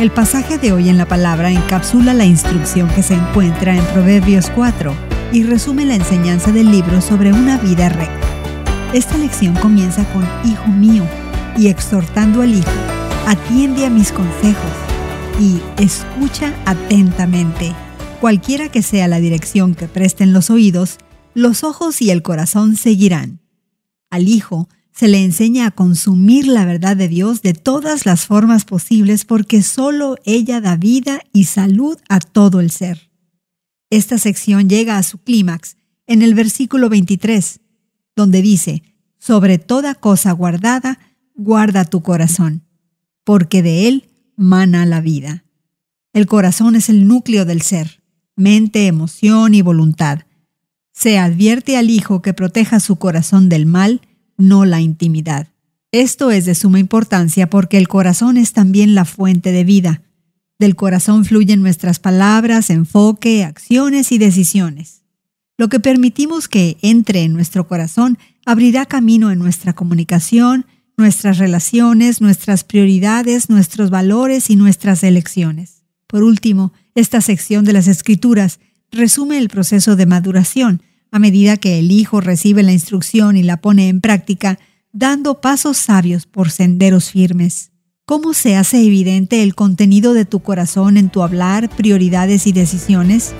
El pasaje de hoy en la palabra encapsula la instrucción que se encuentra en Proverbios 4 y resume la enseñanza del libro sobre una vida recta. Esta lección comienza con Hijo mío y exhortando al Hijo, atiende a mis consejos y escucha atentamente. Cualquiera que sea la dirección que presten los oídos, los ojos y el corazón seguirán. Al Hijo se le enseña a consumir la verdad de Dios de todas las formas posibles porque solo ella da vida y salud a todo el ser. Esta sección llega a su clímax en el versículo 23, donde dice, sobre toda cosa guardada, guarda tu corazón, porque de él mana la vida. El corazón es el núcleo del ser, mente, emoción y voluntad. Se advierte al hijo que proteja su corazón del mal, no la intimidad. Esto es de suma importancia porque el corazón es también la fuente de vida. Del corazón fluyen nuestras palabras, enfoque, acciones y decisiones. Lo que permitimos que entre en nuestro corazón abrirá camino en nuestra comunicación, nuestras relaciones, nuestras prioridades, nuestros valores y nuestras elecciones. Por último, esta sección de las Escrituras resume el proceso de maduración a medida que el hijo recibe la instrucción y la pone en práctica, dando pasos sabios por senderos firmes. ¿Cómo se hace evidente el contenido de tu corazón en tu hablar, prioridades y decisiones?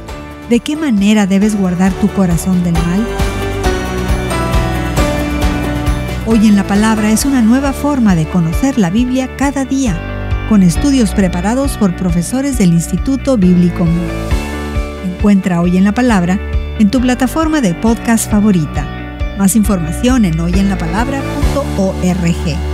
¿De qué manera debes guardar tu corazón del mal? Hoy en la palabra es una nueva forma de conocer la Biblia cada día, con estudios preparados por profesores del Instituto Bíblico Encuentra hoy en la palabra en tu plataforma de podcast favorita. Más información en hoyenlapalabra.org.